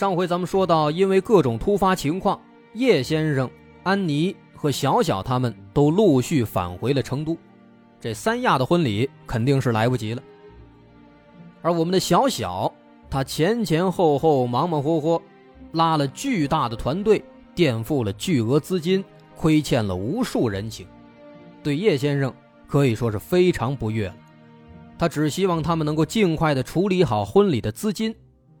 上回咱们说到，因为各种突发情况，叶先生、安妮和小小他们都陆续返回了成都，这三亚的婚礼肯定是来不及了。而我们的小小，他前前后后忙忙活活，拉了巨大的团队，垫付了巨额资金，亏欠了无数人情。对叶先生可以说是非常不悦了，他只希望他们能够尽快的处理好婚礼的资金，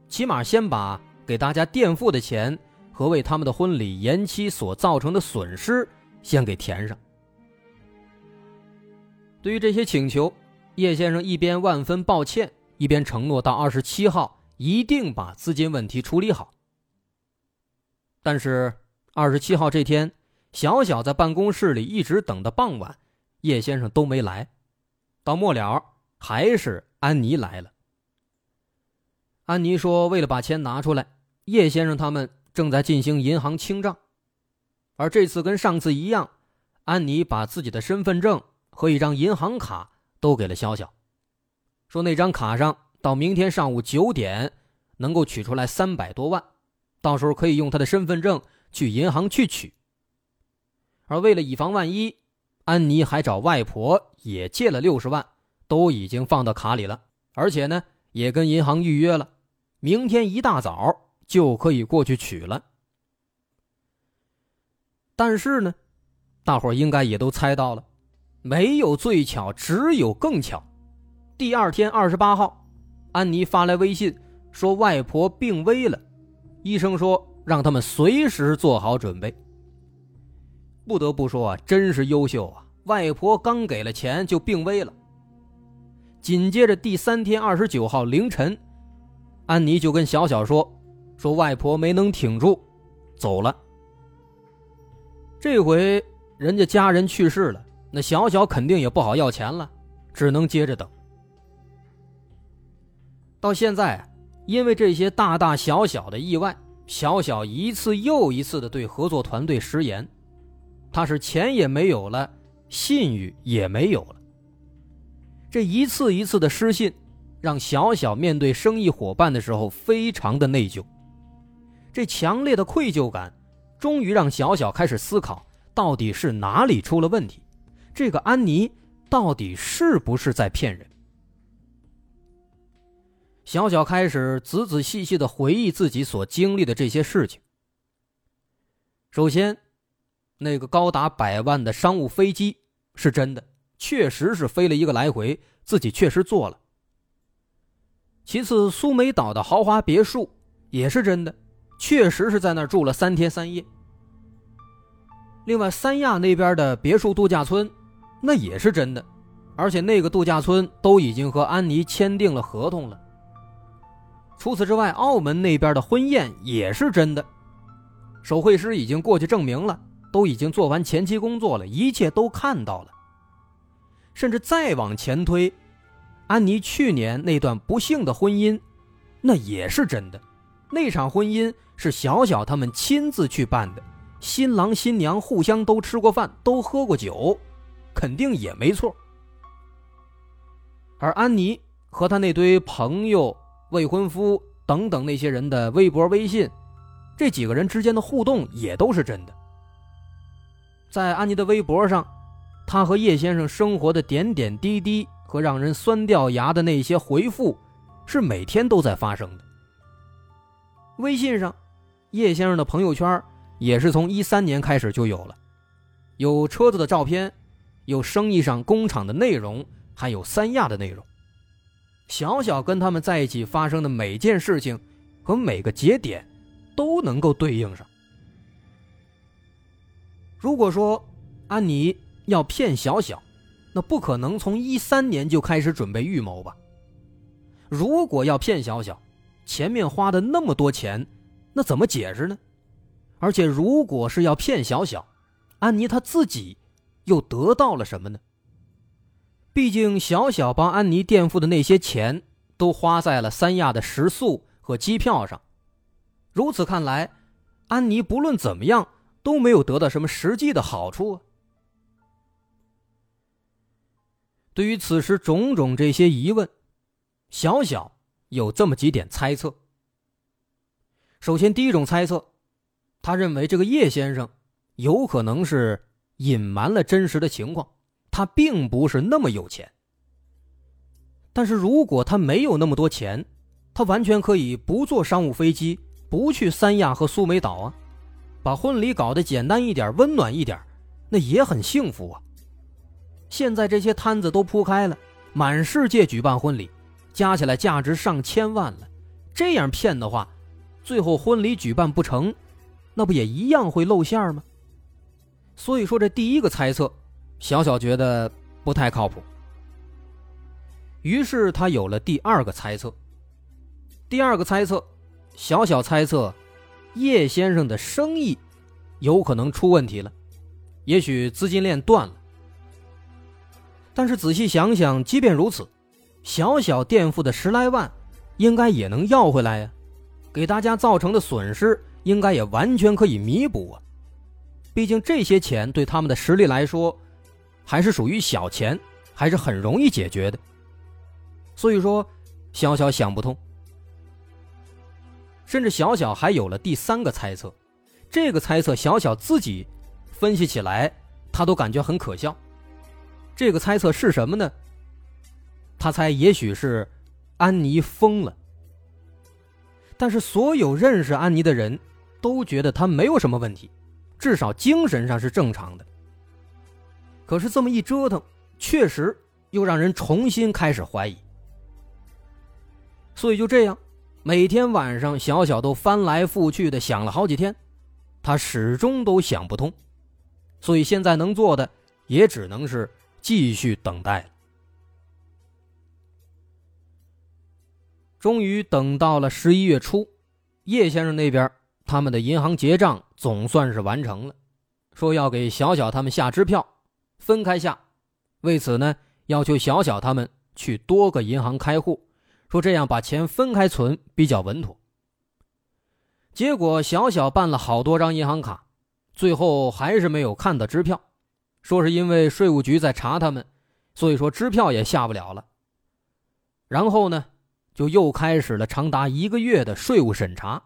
起码先把给大家垫付的钱和为他们的婚礼延期所造成的损失先给填上。对于这些请求，叶先生一边万分抱歉，一边承诺到二十七号一定把资金问题处理好。但是二十七号这天。小小在办公室里一直等到傍晚，叶先生都没来。到末了，还是安妮来了。安妮说：“为了把钱拿出来，叶先生他们正在进行银行清账。而这次跟上次一样，安妮把自己的身份证和一张银行卡都给了潇潇，说那张卡上到明天上午九点能够取出来三百多万，到时候可以用他的身份证去银行去取。”而为了以防万一，安妮还找外婆也借了六十万，都已经放到卡里了，而且呢，也跟银行预约了，明天一大早就可以过去取了。但是呢，大伙应该也都猜到了，没有最巧，只有更巧。第二天二十八号，安妮发来微信说外婆病危了，医生说让他们随时做好准备。不得不说啊，真是优秀啊！外婆刚给了钱就病危了。紧接着第三天二十九号凌晨，安妮就跟小小说：“说外婆没能挺住，走了。”这回人家家人去世了，那小小肯定也不好要钱了，只能接着等。到现在，因为这些大大小小的意外，小小一次又一次的对合作团队食言。他是钱也没有了，信誉也没有了。这一次一次的失信，让小小面对生意伙伴的时候非常的内疚。这强烈的愧疚感，终于让小小开始思考，到底是哪里出了问题？这个安妮到底是不是在骗人？小小开始仔仔细细的回忆自己所经历的这些事情。首先。那个高达百万的商务飞机是真的，确实是飞了一个来回，自己确实坐了。其次，苏梅岛的豪华别墅也是真的，确实是在那儿住了三天三夜。另外，三亚那边的别墅度假村，那也是真的，而且那个度假村都已经和安妮签订了合同了。除此之外，澳门那边的婚宴也是真的，手绘师已经过去证明了。都已经做完前期工作了，一切都看到了。甚至再往前推，安妮去年那段不幸的婚姻，那也是真的。那场婚姻是小小他们亲自去办的，新郎新娘互相都吃过饭，都喝过酒，肯定也没错。而安妮和他那堆朋友、未婚夫等等那些人的微博、微信，这几个人之间的互动也都是真的。在安妮的微博上，她和叶先生生活的点点滴滴和让人酸掉牙的那些回复，是每天都在发生的。微信上，叶先生的朋友圈也是从一三年开始就有了，有车子的照片，有生意上工厂的内容，还有三亚的内容。小小跟他们在一起发生的每件事情和每个节点，都能够对应上。如果说安妮要骗小小，那不可能从一三年就开始准备预谋吧？如果要骗小小，前面花的那么多钱，那怎么解释呢？而且如果是要骗小小，安妮她自己又得到了什么呢？毕竟小小帮安妮垫付的那些钱都花在了三亚的食宿和机票上，如此看来，安妮不论怎么样都没有得到什么实际的好处啊。对于此时种种这些疑问，小小有这么几点猜测。首先，第一种猜测，他认为这个叶先生有可能是隐瞒了真实的情况，他并不是那么有钱。但是如果他没有那么多钱，他完全可以不坐商务飞机，不去三亚和苏梅岛啊，把婚礼搞得简单一点、温暖一点，那也很幸福啊。现在这些摊子都铺开了，满世界举办婚礼，加起来价值上千万了，这样骗的话。最后婚礼举办不成，那不也一样会露馅吗？所以说这第一个猜测，小小觉得不太靠谱。于是他有了第二个猜测。第二个猜测，小小猜测，叶先生的生意有可能出问题了，也许资金链断了。但是仔细想想，即便如此，小小垫付的十来万，应该也能要回来呀。给大家造成的损失，应该也完全可以弥补啊！毕竟这些钱对他们的实力来说，还是属于小钱，还是很容易解决的。所以说，小小想不通。甚至小小还有了第三个猜测，这个猜测小小自己分析起来，他都感觉很可笑。这个猜测是什么呢？他猜也许是安妮疯了。但是所有认识安妮的人，都觉得她没有什么问题，至少精神上是正常的。可是这么一折腾，确实又让人重新开始怀疑。所以就这样，每天晚上小小都翻来覆去的想了好几天，他始终都想不通。所以现在能做的，也只能是继续等待了。终于等到了十一月初，叶先生那边他们的银行结账总算是完成了，说要给小小他们下支票，分开下。为此呢，要求小小他们去多个银行开户，说这样把钱分开存比较稳妥。结果小小办了好多张银行卡，最后还是没有看到支票，说是因为税务局在查他们，所以说支票也下不了了。然后呢？就又开始了长达一个月的税务审查。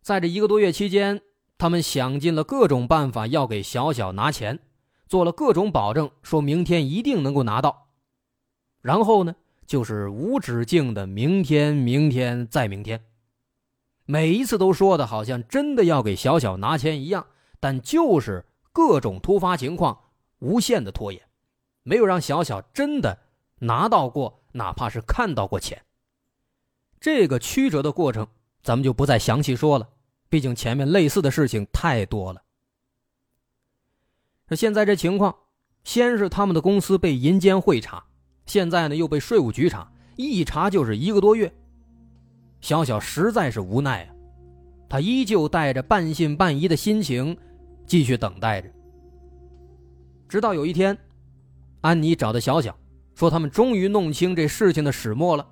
在这一个多月期间，他们想尽了各种办法要给小小拿钱，做了各种保证，说明天一定能够拿到。然后呢，就是无止境的明天、明天再明天，每一次都说的好像真的要给小小拿钱一样，但就是各种突发情况，无限的拖延，没有让小小真的拿到过。哪怕是看到过钱，这个曲折的过程，咱们就不再详细说了。毕竟前面类似的事情太多了。那现在这情况，先是他们的公司被银监会查，现在呢又被税务局查，一查就是一个多月。小小实在是无奈啊，他依旧带着半信半疑的心情，继续等待着。直到有一天，安妮找到小小。说他们终于弄清这事情的始末了。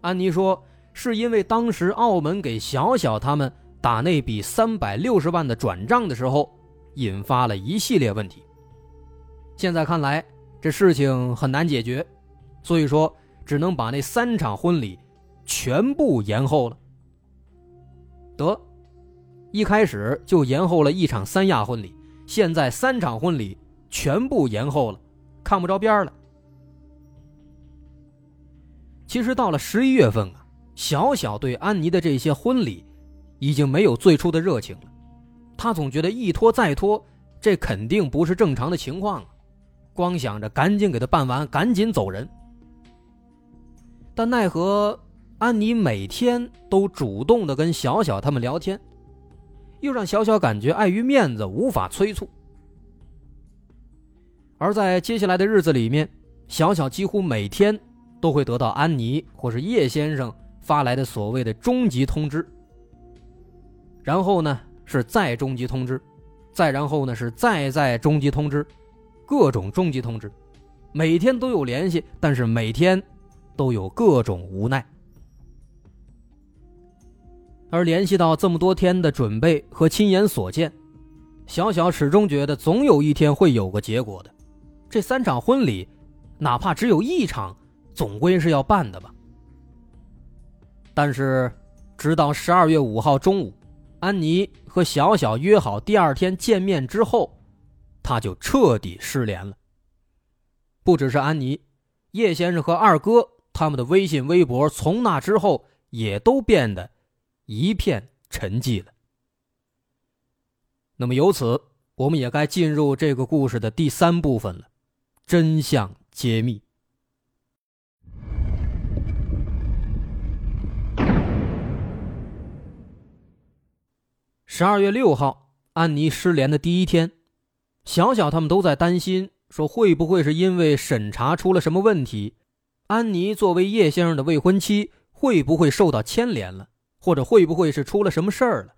安妮说，是因为当时澳门给小小他们打那笔三百六十万的转账的时候，引发了一系列问题。现在看来，这事情很难解决，所以说只能把那三场婚礼全部延后了。得，一开始就延后了一场三亚婚礼，现在三场婚礼全部延后了，看不着边了。其实到了十一月份啊，小小对安妮的这些婚礼，已经没有最初的热情了。他总觉得一拖再拖，这肯定不是正常的情况啊，光想着赶紧给他办完，赶紧走人。但奈何安妮每天都主动的跟小小他们聊天，又让小小感觉碍于面子无法催促。而在接下来的日子里面，小小几乎每天。都会得到安妮或是叶先生发来的所谓的终极通知。然后呢是再终极通知，再然后呢是再再终极通知，各种终极通知，每天都有联系，但是每天都有各种无奈。而联系到这么多天的准备和亲眼所见，小小始终觉得总有一天会有个结果的。这三场婚礼，哪怕只有一场，总归是要办的吧。但是，直到十二月五号中午。安妮和小小约好第二天见面之后，他就彻底失联了。不只是安妮，叶先生和二哥他们的微信、微博从那之后也都变得一片沉寂了。那么由此，我们也该进入这个故事的第三部分了——真相揭秘。十二月六号，安妮失联的第一天，小小他们都在担心，说会不会是因为审查出了什么问题？安妮作为叶先生的未婚妻，会不会受到牵连了？或者会不会是出了什么事儿了？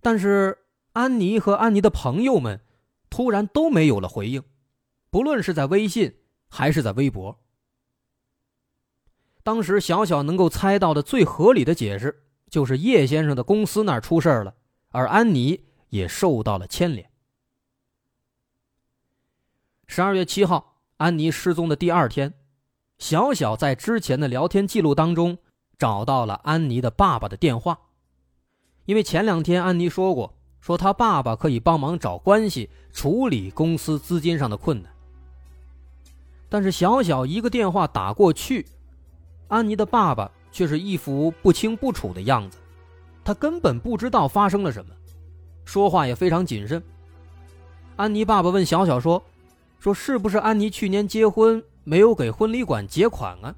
但是安妮和安妮的朋友们突然都没有了回应，不论是在微信还是在微博。当时小小能够猜到的最合理的解释。就是叶先生的公司那儿出事了，而安妮也受到了牵连。十二月七号，安妮失踪的第二天，小小在之前的聊天记录当中找到了安妮的爸爸的电话，因为前两天安妮说过，说他爸爸可以帮忙找关系处理公司资金上的困难。但是小小一个电话打过去，安妮的爸爸。却是一副不清不楚的样子，他根本不知道发生了什么，说话也非常谨慎。安妮爸爸问小小说：“说是不是安妮去年结婚没有给婚礼馆结款啊？”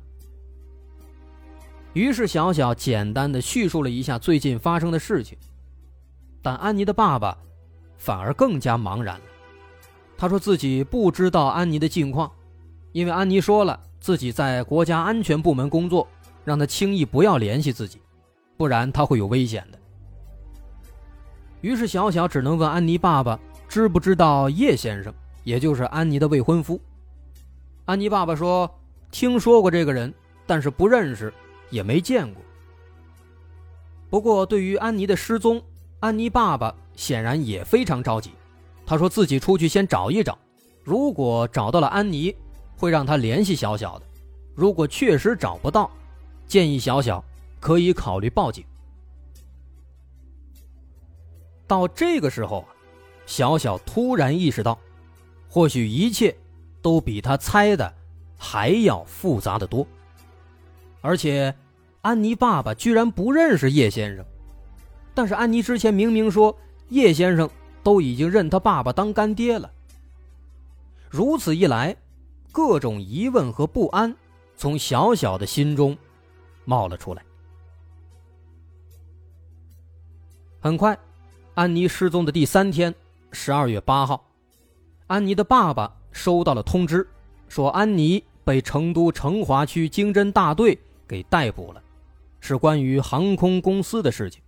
于是小小简单的叙述了一下最近发生的事情，但安妮的爸爸反而更加茫然了。他说自己不知道安妮的近况，因为安妮说了自己在国家安全部门工作。让他轻易不要联系自己，不然他会有危险的。于是小小只能问安妮爸爸知不知道叶先生，也就是安妮的未婚夫。安妮爸爸说听说过这个人，但是不认识，也没见过。不过对于安妮的失踪，安妮爸爸显然也非常着急。他说自己出去先找一找，如果找到了安妮，会让他联系小小的；如果确实找不到，建议小小可以考虑报警。到这个时候，小小突然意识到，或许一切都比他猜的还要复杂的多。而且，安妮爸爸居然不认识叶先生，但是安妮之前明明说叶先生都已经认他爸爸当干爹了。如此一来，各种疑问和不安从小小的心中。冒了出来。很快，安妮失踪的第三天，十二月八号，安妮的爸爸收到了通知，说安妮被成都成华区经侦大队给逮捕了，是关于航空公司的事情。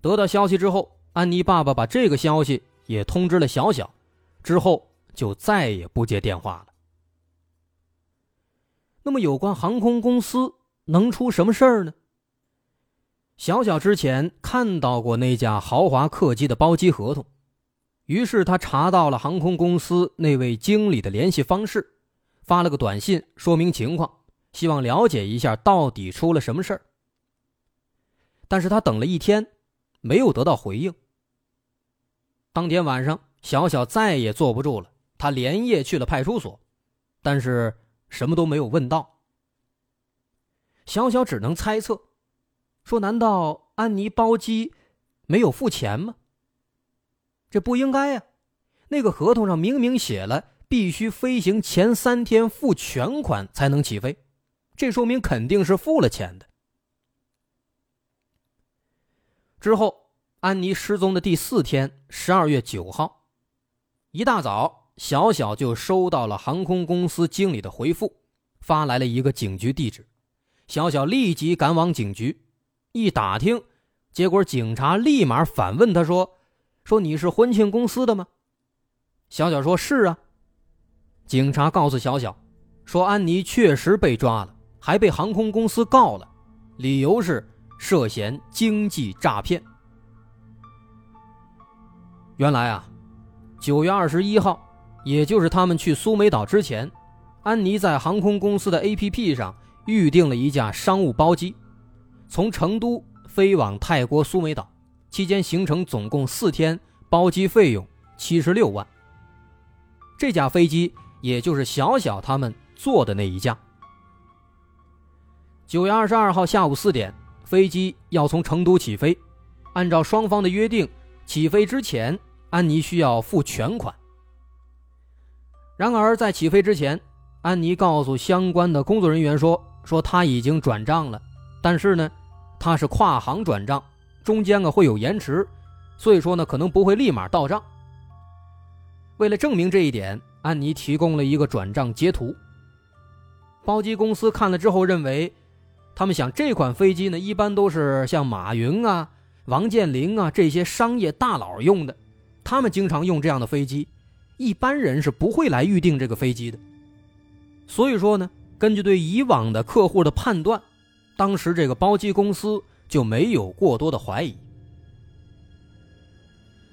得到消息之后，安妮爸爸把这个消息也通知了小小，之后就再也不接电话了。那么，有关航空公司能出什么事儿呢？小小之前看到过那架豪华客机的包机合同，于是他查到了航空公司那位经理的联系方式，发了个短信说明情况，希望了解一下到底出了什么事儿。但是他等了一天，没有得到回应。当天晚上，小小再也坐不住了，他连夜去了派出所，但是。什么都没有问到，小小只能猜测，说：“难道安妮包机没有付钱吗？这不应该呀，那个合同上明明写了，必须飞行前三天付全款才能起飞，这说明肯定是付了钱的。”之后，安妮失踪的第四天，十二月九号，一大早。小小就收到了航空公司经理的回复，发来了一个警局地址，小小立即赶往警局，一打听，结果警察立马反问他说：“说你是婚庆公司的吗？”小小说是啊。警察告诉小小，说安妮确实被抓了，还被航空公司告了，理由是涉嫌经济诈骗。原来啊，九月二十一号，也就是他们去苏梅岛之前，安妮在航空公司的 APP 上预订了一架商务包机，从成都飞往泰国苏梅岛，期间行程总共四天，包机费用七十六万。这架飞机也就是小小他们坐的那一架。九月二十二号下午四点，飞机要从成都起飞，按照双方的约定，起飞之前。安妮需要付全款。然而，在起飞之前，安妮告诉相关的工作人员说：“说他已经转账了，但是呢，他是跨行转账，中间呢会有延迟，所以说呢可能不会立马到账。”为了证明这一点，安妮提供了一个转账截图。包机公司看了之后认为，他们想这款飞机呢一般都是像马云啊、王健林啊这些商业大佬用的。他们经常用这样的飞机，一般人是不会来预定这个飞机的。所以说呢，根据对以往的客户的判断，当时这个包机公司就没有过多的怀疑。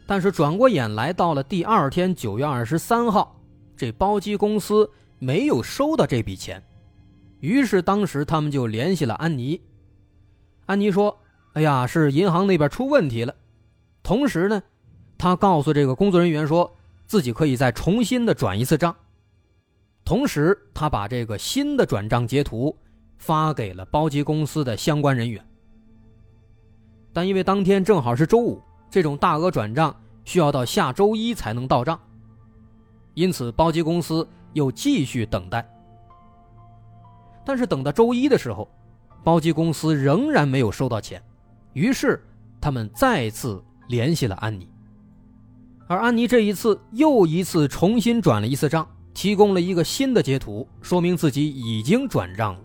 但是转过眼来到了第二天九月二十三号，这包机公司没有收到这笔钱，于是当时他们就联系了安妮。安妮说：“哎呀，是银行那边出问题了。”同时呢。他告诉这个工作人员，说自己可以再重新的转一次账，同时他把这个新的转账截图发给了包机公司的相关人员。但因为当天正好是周五，这种大额转账需要到下周一才能到账，因此包机公司又继续等待。但是等到周一的时候，包机公司仍然没有收到钱，于是他们再次联系了安妮。而安妮这一次又一次重新转了一次账，提供了一个新的截图，说明自己已经转账了。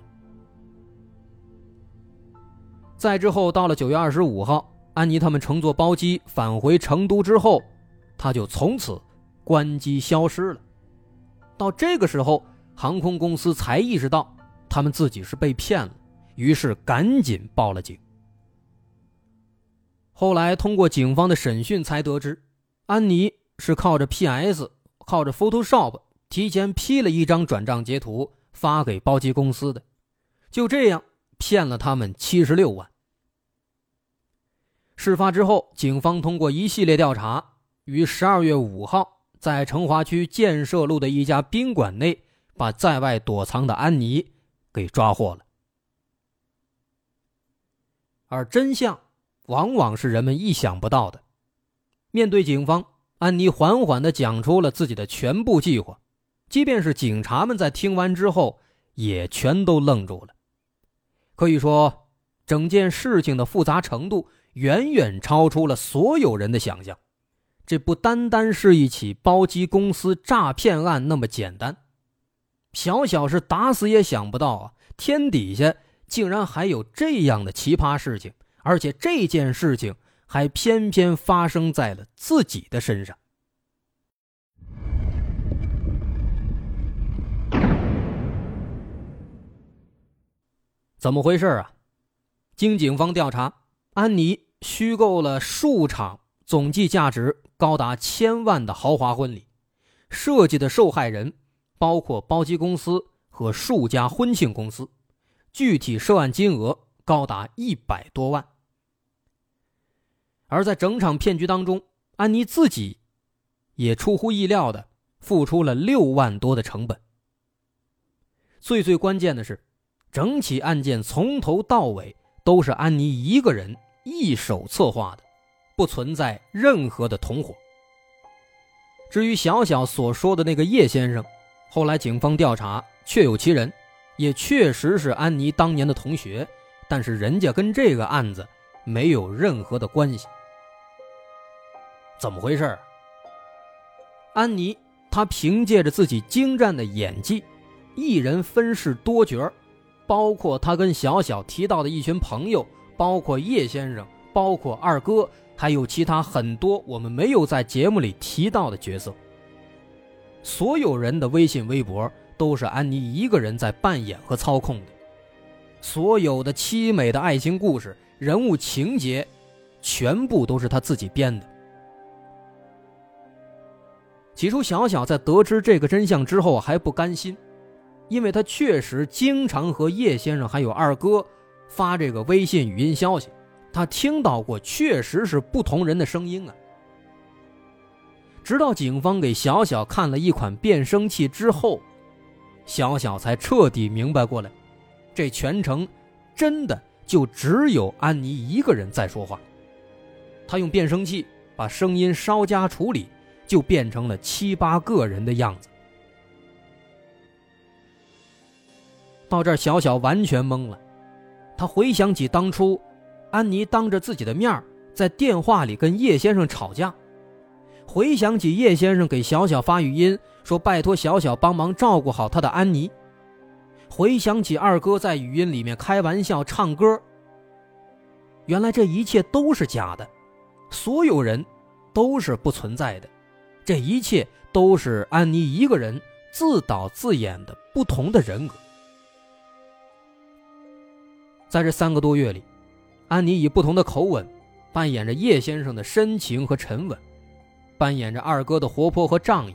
再之后，到了九月二十五号，安妮他们乘坐包机返回成都之后，他就从此关机消失了。到这个时候，航空公司才意识到他们自己是被骗了，于是赶紧报了警。后来通过警方的审讯才得知。安妮是靠着 PS，靠着 Photoshop 提前 P 了一张转账截图发给包机公司的，就这样骗了他们七十六万。事发之后，警方通过一系列调查，于十二月五号在成华区建设路的一家宾馆内，把在外躲藏的安妮给抓获了。而真相往往是人们意想不到的。面对警方，安妮缓缓地讲出了自己的全部计划，即便是警察们在听完之后，也全都愣住了。可以说，整件事情的复杂程度远远超出了所有人的想象。这不单单是一起包机公司诈骗案那么简单，小小是打死也想不到啊！天底下竟然还有这样的奇葩事情，而且这件事情。还偏偏发生在了自己的身上，怎么回事啊？经警方调查，安妮虚构了数场总计价值高达千万的豪华婚礼，设计的受害人包括包机公司和数家婚庆公司，具体涉案金额高达一百多万。而在整场骗局当中，安妮自己也出乎意料的付出了六万多的成本。最最关键的是，整起案件从头到尾都是安妮一个人一手策划的，不存在任何的同伙。至于小小所说的那个叶先生，后来警方调查确有其人，也确实是安妮当年的同学，但是人家跟这个案子没有任何的关系。怎么回事？安妮她凭借着自己精湛的演技，一人分饰多角包括她跟小小提到的一群朋友，包括叶先生，包括二哥，还有其他很多我们没有在节目里提到的角色。所有人的微信、微博都是安妮一个人在扮演和操控的，所有的凄美的爱情故事、人物情节，全部都是她自己编的。起初，小小在得知这个真相之后还不甘心，因为他确实经常和叶先生还有二哥发这个微信语音消息，他听到过，确实是不同人的声音啊。直到警方给小小看了一款变声器之后，小小才彻底明白过来，这全程真的就只有安妮一个人在说话。他用变声器把声音稍加处理。就变成了七八个人的样子。到这儿，小小完全懵了。他回想起当初，安妮当着自己的面在电话里跟叶先生吵架，回想起叶先生给小小发语音说拜托小小帮忙照顾好他的安妮，回想起二哥在语音里面开玩笑唱歌。原来这一切都是假的，所有人都是不存在的。这一切都是安妮一个人自导自演的不同的人格。在这三个多月里，安妮以不同的口吻扮演着叶先生的深情和沉稳，扮演着二哥的活泼和仗义，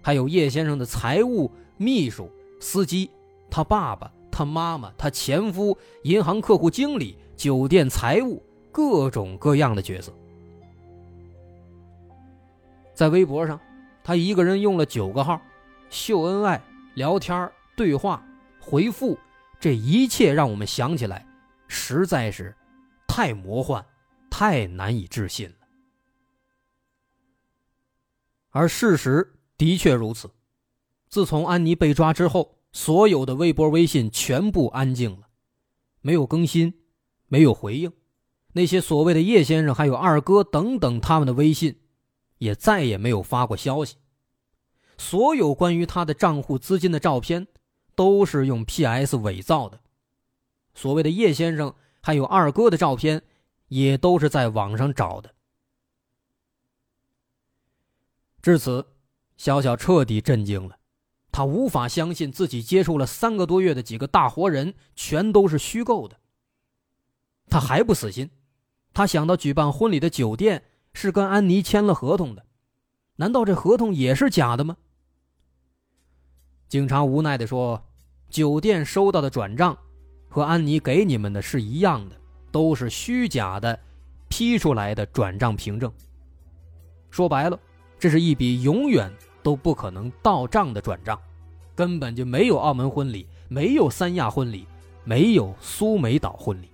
还有叶先生的财务、秘书、司机、他爸爸、他妈妈、他前夫、银行客户经理、酒店财务，各种各样的角色。在微博上，他一个人用了九个号，秀恩爱、聊天、对话、回复，这一切让我们想起来，实在是太魔幻、太难以置信了。而事实的确如此，自从安妮被抓之后，所有的微博、微信全部安静了，没有更新，没有回应，那些所谓的叶先生、还有二哥等等他们的微信。也再也没有发过消息，所有关于他的账户资金的照片都是用 PS 伪造的，所谓的叶先生还有二哥的照片也都是在网上找的。至此，小小彻底震惊了，他无法相信自己接触了三个多月的几个大活人全都是虚构的。他还不死心，他想到举办婚礼的酒店。是跟安妮签了合同的，难道这合同也是假的吗？警察无奈的说：“酒店收到的转账和安妮给你们的是一样的，都是虚假的批出来的转账凭证。说白了，这是一笔永远都不可能到账的转账，根本就没有澳门婚礼，没有三亚婚礼，没有苏梅岛婚礼。”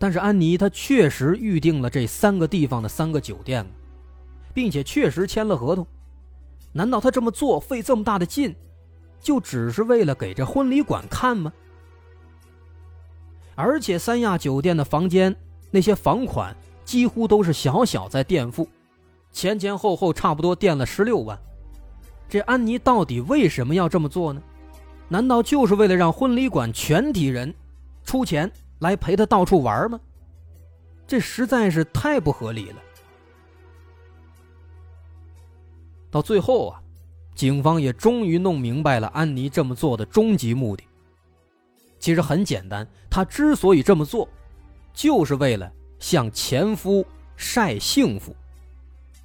但是安妮她确实预定了这三个地方的三个酒店，并且确实签了合同。难道她这么做费这么大的劲，就只是为了给这婚礼馆看吗？而且三亚酒店的房间那些房款几乎都是小小在垫付，前前后后差不多垫了十六万。这安妮到底为什么要这么做呢？难道就是为了让婚礼馆全体人出钱？来陪他到处玩吗？这实在是太不合理了。到最后啊，警方也终于弄明白了安妮这么做的终极目的。其实很简单，她之所以这么做，就是为了向前夫晒幸福，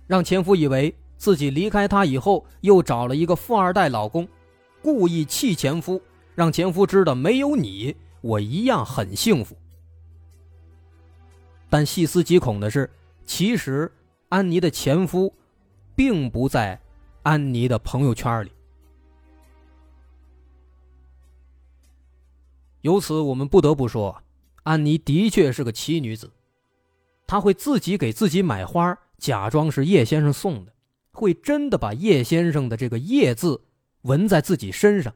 让前夫以为自己离开他以后又找了一个富二代老公，故意气前夫，让前夫知道没有你。我一样很幸福，但细思极恐的是，其实安妮的前夫并不在安妮的朋友圈里。由此，我们不得不说，安妮的确是个奇女子。她会自己给自己买花，假装是叶先生送的，会真的把叶先生的这个“叶”字纹在自己身上。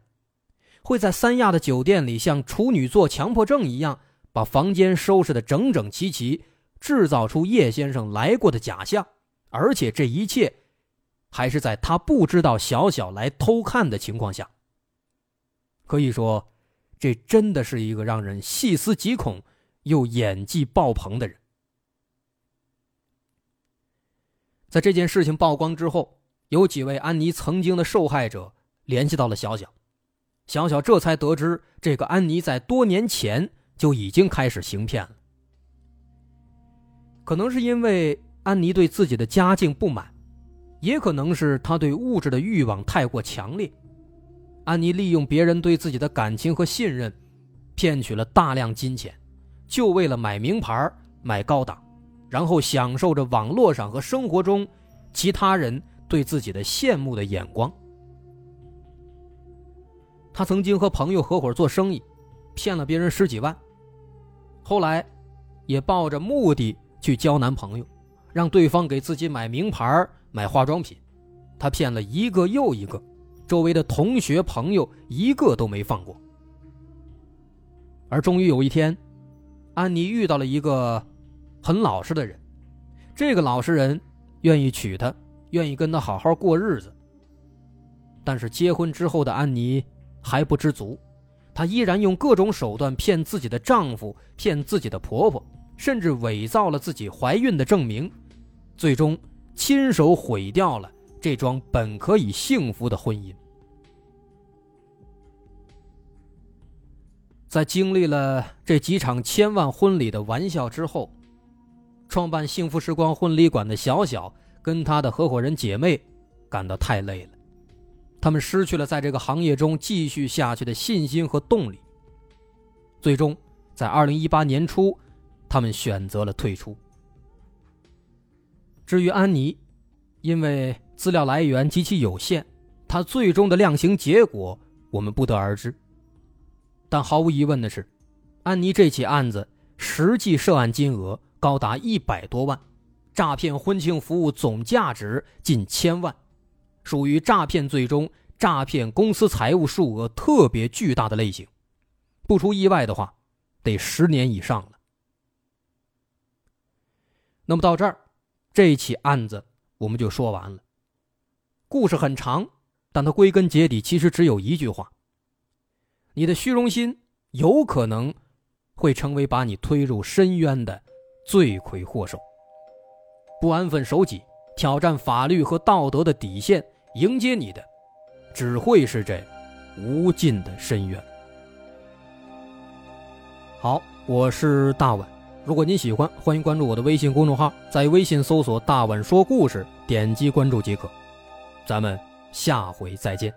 会在三亚的酒店里像处女座强迫症一样，把房间收拾的整整齐齐，制造出叶先生来过的假象，而且这一切，还是在他不知道小小来偷看的情况下。可以说，这真的是一个让人细思极恐又演技爆棚的人。在这件事情曝光之后，有几位安妮曾经的受害者联系到了小小，小小这才得知，这个安妮在多年前就已经开始行骗了。可能是因为安妮对自己的家境不满，也可能是她对物质的欲望太过强烈。安妮利用别人对自己的感情和信任，骗取了大量金钱，就为了买名牌、买高档。然后享受着网络上和生活中其他人对自己的羡慕的眼光。他曾经和朋友合伙做生意，骗了别人十几万。后来，也抱着目的去交男朋友，让对方给自己买名牌、买化妆品。他骗了一个又一个，周围的同学朋友一个都没放过。而终于有一天，安妮遇到了一个。很老实的人，这个老实人愿意娶她，愿意跟她好好过日子。但是结婚之后的安妮还不知足，她依然用各种手段骗自己的丈夫，骗自己的婆婆，甚至伪造了自己怀孕的证明，最终亲手毁掉了这桩本可以幸福的婚姻。在经历了这几场千万婚礼的玩笑之后。创办幸福时光婚礼馆的小小跟她的合伙人姐妹感到太累了，他们失去了在这个行业中继续下去的信心和动力。最终，在二零一八年初，他们选择了退出。至于安妮，因为资料来源极其有限，她最终的量刑结果我们不得而知。但毫无疑问的是，安妮这起案子实际涉案金额。高达一百多万，诈骗婚庆服务总价值近千万，属于诈骗罪中诈骗公司财物数额特别巨大的类型。不出意外的话，得十年以上了。那么到这儿，这起案子我们就说完了。故事很长，但它归根结底其实只有一句话：你的虚荣心有可能会成为把你推入深渊的。罪魁祸首，不安分守己，挑战法律和道德的底线，迎接你的，只会是这无尽的深渊。好，我是大碗，如果您喜欢，欢迎关注我的微信公众号，在微信搜索“大碗说故事”，点击关注即可。咱们下回再见。